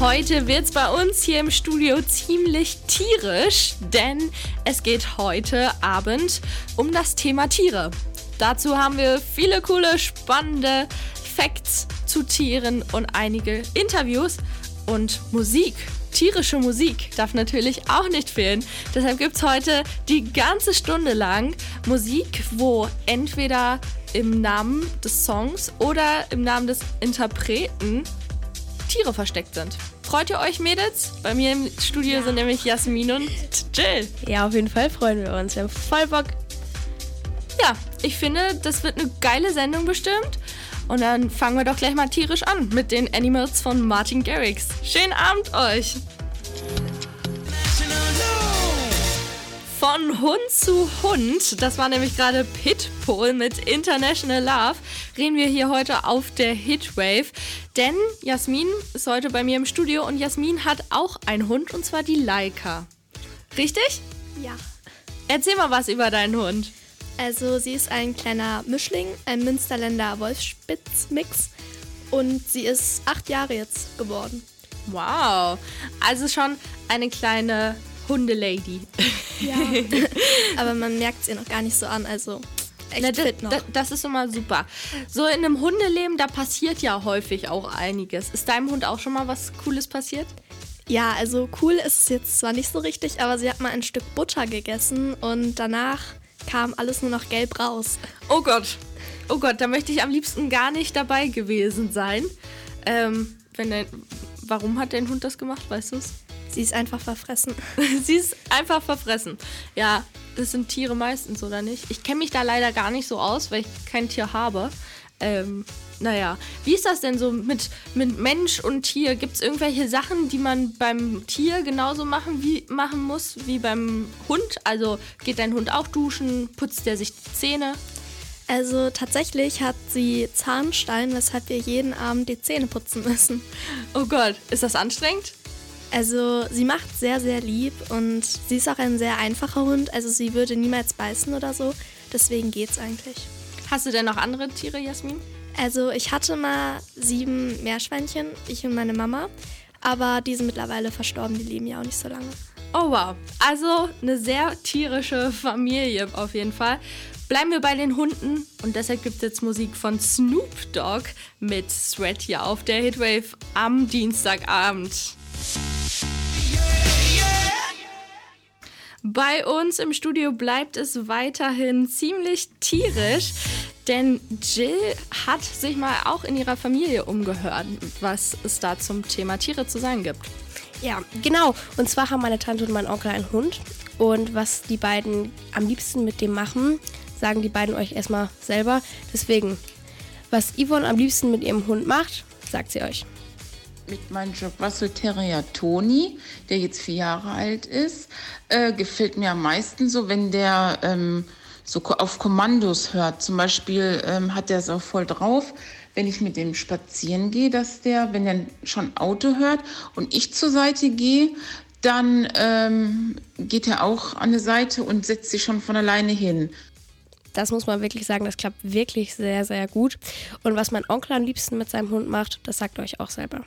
Heute wird's bei uns hier im Studio ziemlich tierisch, denn es geht heute Abend um das Thema Tiere. Dazu haben wir viele coole, spannende Facts zu Tieren und einige Interviews und Musik. Tierische Musik darf natürlich auch nicht fehlen. Deshalb gibt's heute die ganze Stunde lang Musik, wo entweder im Namen des Songs oder im Namen des Interpreten Tiere versteckt sind. Freut ihr euch, Mädels? Bei mir im Studio ja. sind nämlich Jasmin und Jill. Ja, auf jeden Fall freuen wir uns. Wir haben voll Bock. Ja, ich finde, das wird eine geile Sendung bestimmt. Und dann fangen wir doch gleich mal tierisch an mit den Animals von Martin Garrix. Schönen Abend euch! Von Hund zu Hund, das war nämlich gerade Pitbull mit International Love, reden wir hier heute auf der Hitwave. Denn Jasmin ist heute bei mir im Studio und Jasmin hat auch einen Hund und zwar die Laika. Richtig? Ja. Erzähl mal was über deinen Hund. Also sie ist ein kleiner Mischling, ein Münsterländer Wolfspitz-Mix und sie ist acht Jahre jetzt geworden. Wow, also schon eine kleine Hundelady. Ja, aber man merkt es ihr noch gar nicht so an, also echt Na, fit noch. Das, das ist immer super. So in einem Hundeleben, da passiert ja häufig auch einiges. Ist deinem Hund auch schon mal was Cooles passiert? Ja, also cool ist es jetzt zwar nicht so richtig, aber sie hat mal ein Stück Butter gegessen und danach kam alles nur noch gelb raus. Oh Gott. Oh Gott, da möchte ich am liebsten gar nicht dabei gewesen sein. Ähm, wenn dein, warum hat dein Hund das gemacht, weißt du es? Sie ist einfach verfressen. Sie ist einfach verfressen. Ja, das sind Tiere meistens, oder nicht? Ich kenne mich da leider gar nicht so aus, weil ich kein Tier habe. Ähm, naja, wie ist das denn so mit, mit Mensch und Tier? Gibt es irgendwelche Sachen, die man beim Tier genauso machen, wie, machen muss wie beim Hund? Also geht dein Hund auch duschen? Putzt der sich die Zähne? Also tatsächlich hat sie Zahnstein, weshalb wir jeden Abend die Zähne putzen müssen. Oh Gott, ist das anstrengend? Also sie macht sehr, sehr lieb und sie ist auch ein sehr einfacher Hund. Also sie würde niemals beißen oder so. Deswegen geht's eigentlich. Hast du denn noch andere Tiere, Jasmin? Also ich hatte mal sieben Meerschweinchen, ich und meine Mama. Aber die sind mittlerweile verstorben, die leben ja auch nicht so lange. Oh wow, also eine sehr tierische Familie auf jeden Fall. Bleiben wir bei den Hunden und deshalb gibt es jetzt Musik von Snoop Dogg mit Sweat hier auf der Hitwave am Dienstagabend. Bei uns im Studio bleibt es weiterhin ziemlich tierisch, denn Jill hat sich mal auch in ihrer Familie umgehört, was es da zum Thema Tiere zu sagen gibt. Ja, genau. Und zwar haben meine Tante und mein Onkel einen Hund. Und was die beiden am liebsten mit dem machen, sagen die beiden euch erstmal selber. Deswegen, was Yvonne am liebsten mit ihrem Hund macht, sagt sie euch mit meinem Jack Russell Terrier Toni, der jetzt vier Jahre alt ist, äh, gefällt mir am meisten so, wenn der ähm, so auf Kommandos hört. Zum Beispiel ähm, hat er es auch voll drauf, wenn ich mit dem spazieren gehe, dass der, wenn er schon Auto hört und ich zur Seite gehe, dann ähm, geht er auch an die Seite und setzt sich schon von alleine hin. Das muss man wirklich sagen, das klappt wirklich sehr, sehr gut. Und was mein Onkel am liebsten mit seinem Hund macht, das sagt euch auch selber.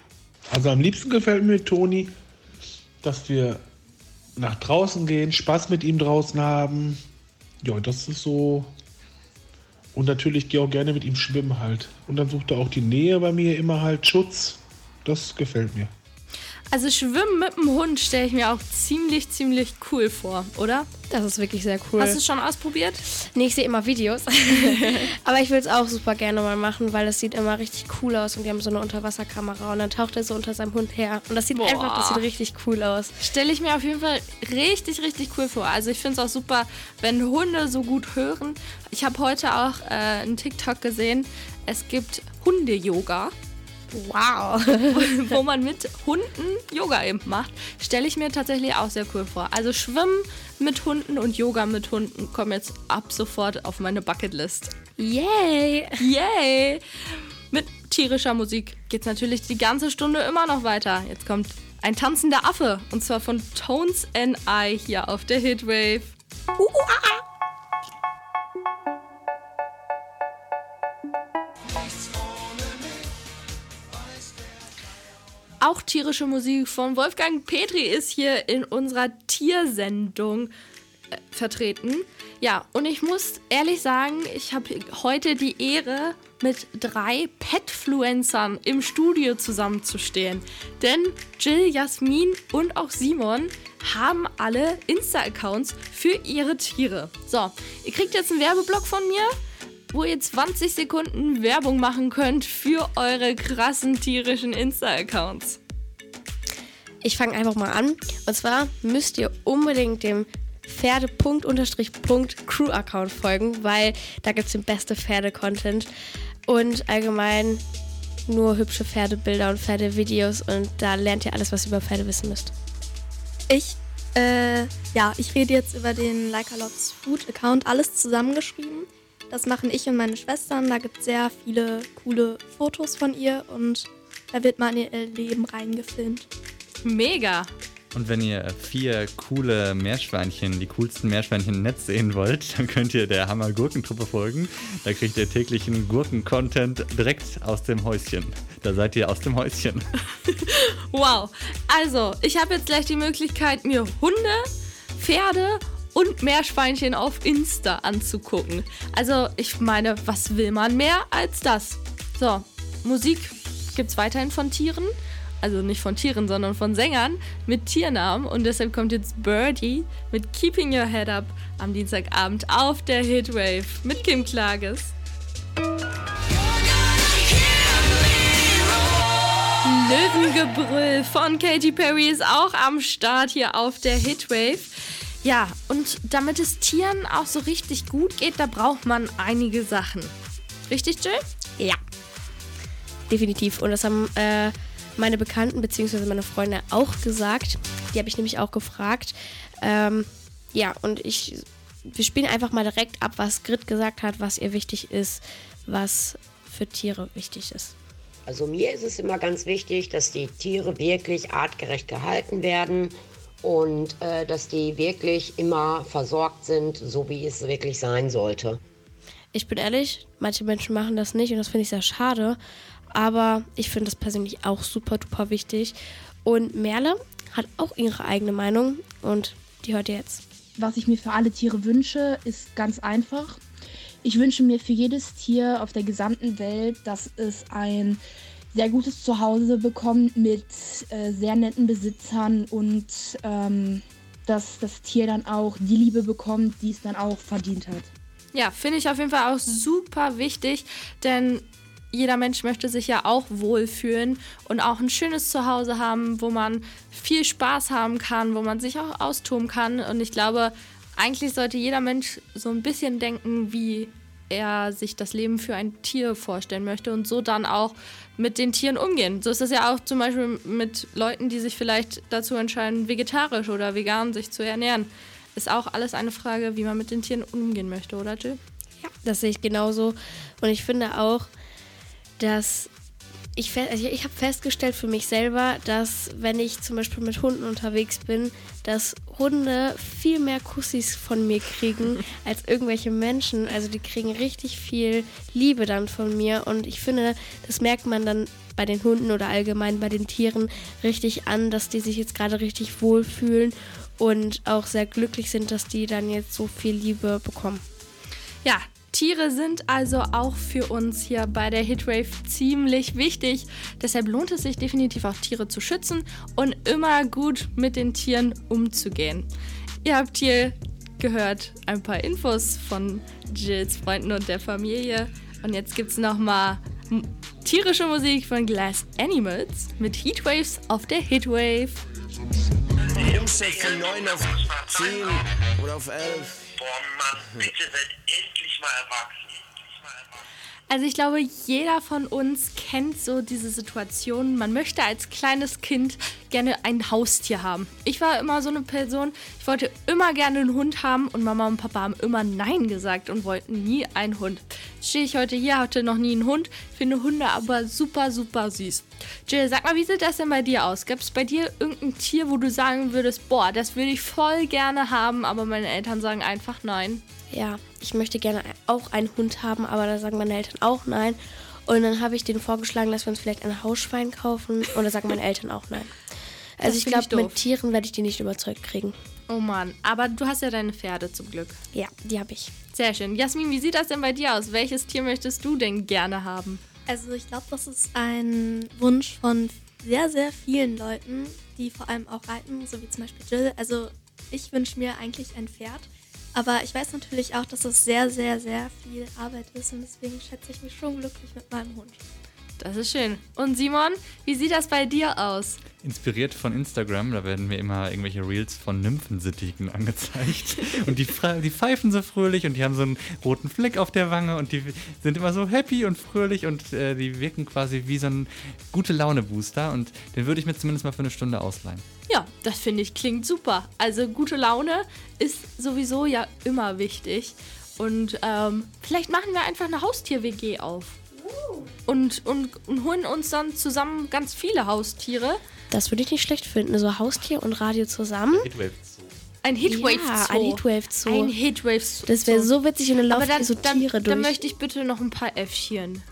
Also am liebsten gefällt mir Toni, dass wir nach draußen gehen, Spaß mit ihm draußen haben. Ja, das ist so. Und natürlich gehe auch gerne mit ihm schwimmen halt. Und dann sucht er auch die Nähe bei mir immer halt Schutz. Das gefällt mir. Also Schwimmen mit dem Hund stelle ich mir auch ziemlich, ziemlich cool vor, oder? Das ist wirklich sehr cool. Hast du es schon ausprobiert? Nee, ich sehe immer Videos. Aber ich will es auch super gerne mal machen, weil es sieht immer richtig cool aus und wir haben so eine Unterwasserkamera und dann taucht er so unter seinem Hund her. Und das sieht Boah. einfach, das sieht richtig cool aus. Stelle ich mir auf jeden Fall richtig, richtig cool vor. Also ich finde es auch super, wenn Hunde so gut hören. Ich habe heute auch äh, einen TikTok gesehen. Es gibt Hunde-Yoga. Wow. wo man mit Hunden Yoga eben macht, stelle ich mir tatsächlich auch sehr cool vor. Also Schwimmen mit Hunden und Yoga mit Hunden kommen jetzt ab sofort auf meine Bucketlist. Yay! Yay! Mit tierischer Musik geht es natürlich die ganze Stunde immer noch weiter. Jetzt kommt ein tanzender Affe und zwar von Tones and I hier auf der Hitwave. Uh, uh, ah, ah. Auch tierische Musik von Wolfgang Petri ist hier in unserer Tiersendung äh, vertreten. Ja, und ich muss ehrlich sagen, ich habe heute die Ehre, mit drei Petfluencern im Studio zusammenzustehen. Denn Jill, Jasmin und auch Simon haben alle Insta-Accounts für ihre Tiere. So, ihr kriegt jetzt einen Werbeblock von mir, wo ihr 20 Sekunden Werbung machen könnt für eure krassen tierischen Insta-Accounts. Ich fange einfach mal an. Und zwar müsst ihr unbedingt dem Pferde.crew-Account folgen, weil da gibt es den beste Pferde-Content und allgemein nur hübsche Pferdebilder und Pferdevideos und da lernt ihr alles, was ihr über Pferde wissen müsst. Ich, äh, ja, ich rede jetzt über den Like a Lots Food Account, alles zusammengeschrieben. Das machen ich und meine Schwestern. Da gibt es sehr viele coole Fotos von ihr und da wird mal in ihr Leben reingefilmt. Mega! Und wenn ihr vier coole Meerschweinchen, die coolsten Meerschweinchen im Netz sehen wollt, dann könnt ihr der Hammer Gurkentruppe folgen. Da kriegt ihr täglichen Gurken-Content direkt aus dem Häuschen. Da seid ihr aus dem Häuschen. wow. Also, ich habe jetzt gleich die Möglichkeit, mir Hunde, Pferde und Meerschweinchen auf Insta anzugucken. Also, ich meine, was will man mehr als das? So, Musik gibt es weiterhin von Tieren also nicht von Tieren, sondern von Sängern mit Tiernamen. Und deshalb kommt jetzt Birdie mit Keeping Your Head Up am Dienstagabend auf der Hitwave mit Kim Klages. Löwengebrüll von Katy Perry ist auch am Start hier auf der Hitwave. Ja, und damit es Tieren auch so richtig gut geht, da braucht man einige Sachen. Richtig, Jill? Ja. Definitiv. Und das haben äh, meine Bekannten bzw. meine Freunde auch gesagt. Die habe ich nämlich auch gefragt. Ähm, ja, und ich, wir spielen einfach mal direkt ab, was Grit gesagt hat, was ihr wichtig ist, was für Tiere wichtig ist. Also mir ist es immer ganz wichtig, dass die Tiere wirklich artgerecht gehalten werden und äh, dass die wirklich immer versorgt sind, so wie es wirklich sein sollte. Ich bin ehrlich, manche Menschen machen das nicht und das finde ich sehr schade. Aber ich finde das persönlich auch super duper wichtig. Und Merle hat auch ihre eigene Meinung und die hört ihr jetzt. Was ich mir für alle Tiere wünsche, ist ganz einfach. Ich wünsche mir für jedes Tier auf der gesamten Welt, dass es ein sehr gutes Zuhause bekommt mit äh, sehr netten Besitzern und ähm, dass das Tier dann auch die Liebe bekommt, die es dann auch verdient hat. Ja, finde ich auf jeden Fall auch super wichtig, denn jeder Mensch möchte sich ja auch wohlfühlen und auch ein schönes Zuhause haben, wo man viel Spaß haben kann, wo man sich auch austoben kann. Und ich glaube, eigentlich sollte jeder Mensch so ein bisschen denken, wie er sich das Leben für ein Tier vorstellen möchte und so dann auch mit den Tieren umgehen. So ist es ja auch zum Beispiel mit Leuten, die sich vielleicht dazu entscheiden, vegetarisch oder vegan sich zu ernähren. Ist auch alles eine Frage, wie man mit den Tieren umgehen möchte, oder Jill? Ja, das sehe ich genauso. Und ich finde auch, dass ich, also ich habe festgestellt für mich selber, dass wenn ich zum Beispiel mit Hunden unterwegs bin, dass Hunde viel mehr Kussis von mir kriegen als irgendwelche Menschen. Also die kriegen richtig viel Liebe dann von mir und ich finde, das merkt man dann bei den Hunden oder allgemein bei den Tieren richtig an, dass die sich jetzt gerade richtig wohlfühlen und auch sehr glücklich sind, dass die dann jetzt so viel Liebe bekommen. Ja, Tiere sind also auch für uns hier bei der Hitwave ziemlich wichtig. Deshalb lohnt es sich definitiv auch Tiere zu schützen und immer gut mit den Tieren umzugehen. Ihr habt hier gehört ein paar Infos von Jills Freunden und der Familie. Und jetzt gibt es nochmal tierische Musik von Glass Animals mit Heatwaves auf der Hitwave. Umset von 9 auf 10 oder auf 11. Boah, Mann, bitte seid endlich mal erwachsen. Also ich glaube, jeder von uns kennt so diese Situation. Man möchte als kleines Kind gerne ein Haustier haben. Ich war immer so eine Person, ich wollte immer gerne einen Hund haben und Mama und Papa haben immer Nein gesagt und wollten nie einen Hund. Stehe ich heute hier, hatte noch nie einen Hund, finde Hunde aber super, super süß. Jill, sag mal, wie sieht das denn bei dir aus? Gibt es bei dir irgendein Tier, wo du sagen würdest, boah, das würde ich voll gerne haben, aber meine Eltern sagen einfach nein? Ja, ich möchte gerne auch einen Hund haben, aber da sagen meine Eltern auch nein. Und dann habe ich denen vorgeschlagen, dass wir uns vielleicht ein Hausschwein kaufen. Und da sagen meine Eltern auch nein. Also Das ich glaube, mit Tieren werde ich die nicht überzeugt kriegen. Oh Mann, aber du hast ja deine Pferde zum Glück. Ja, die habe ich. Sehr schön. Jasmin, wie sieht das denn bei dir aus? Welches Tier möchtest du denn gerne haben? Also ich glaube, das ist ein Wunsch von sehr, sehr vielen Leuten, die vor allem auch reiten, so wie zum Beispiel Jill. Also ich wünsche mir eigentlich ein Pferd. Aber ich weiß natürlich auch, dass es sehr, sehr, sehr viel Arbeit ist und deswegen schätze ich mich schon glücklich mit meinem Hund. Das ist schön. Und Simon, wie sieht das bei dir aus? Inspiriert von Instagram, da werden mir immer irgendwelche Reels von Nymphensittigen angezeigt. Und die, die pfeifen so fröhlich und die haben so einen roten Fleck auf der Wange und die sind immer so happy und fröhlich und äh, die wirken quasi wie so ein gute Laune-Booster und den würde ich mir zumindest mal für eine Stunde ausleihen. Ja, das finde ich klingt super. Also gute Laune ist sowieso ja immer wichtig. Und ähm, vielleicht machen wir einfach eine Haustier-WG auf. Und, und, und holen uns dann zusammen ganz viele Haustiere. Das würde ich nicht schlecht finden. So Haustier und Radio zusammen. Ein Hitwave Ja, Zoo. ein Heatwave Zoo. Ein Hitwave Zoo. Das wäre so witzig und dann laufen dann, so dann, Tiere dann durch. möchte ich bitte noch ein paar Äffchen.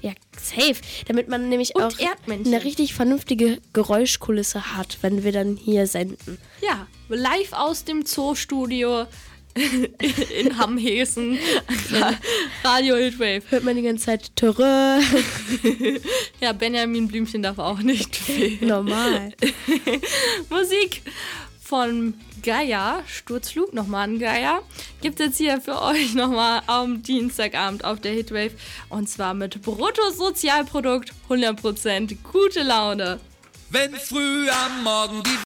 ja, safe. Damit man nämlich Und auch Erdmännchen. eine richtig vernünftige Geräuschkulisse hat, wenn wir dann hier senden. Ja, live aus dem Zoostudio in Hamhesen. Radio Hitwave. Hört man die ganze Zeit Törö. Ja, Benjamin Blümchen darf auch nicht fehlen. Normal. Musik von Gaia, Sturzflug, nochmal ein Gaia, gibt es hier für euch nochmal am Dienstagabend auf der Hitwave. Und zwar mit Bruttosozialprodukt 100% gute Laune. Wenn früh am Morgen die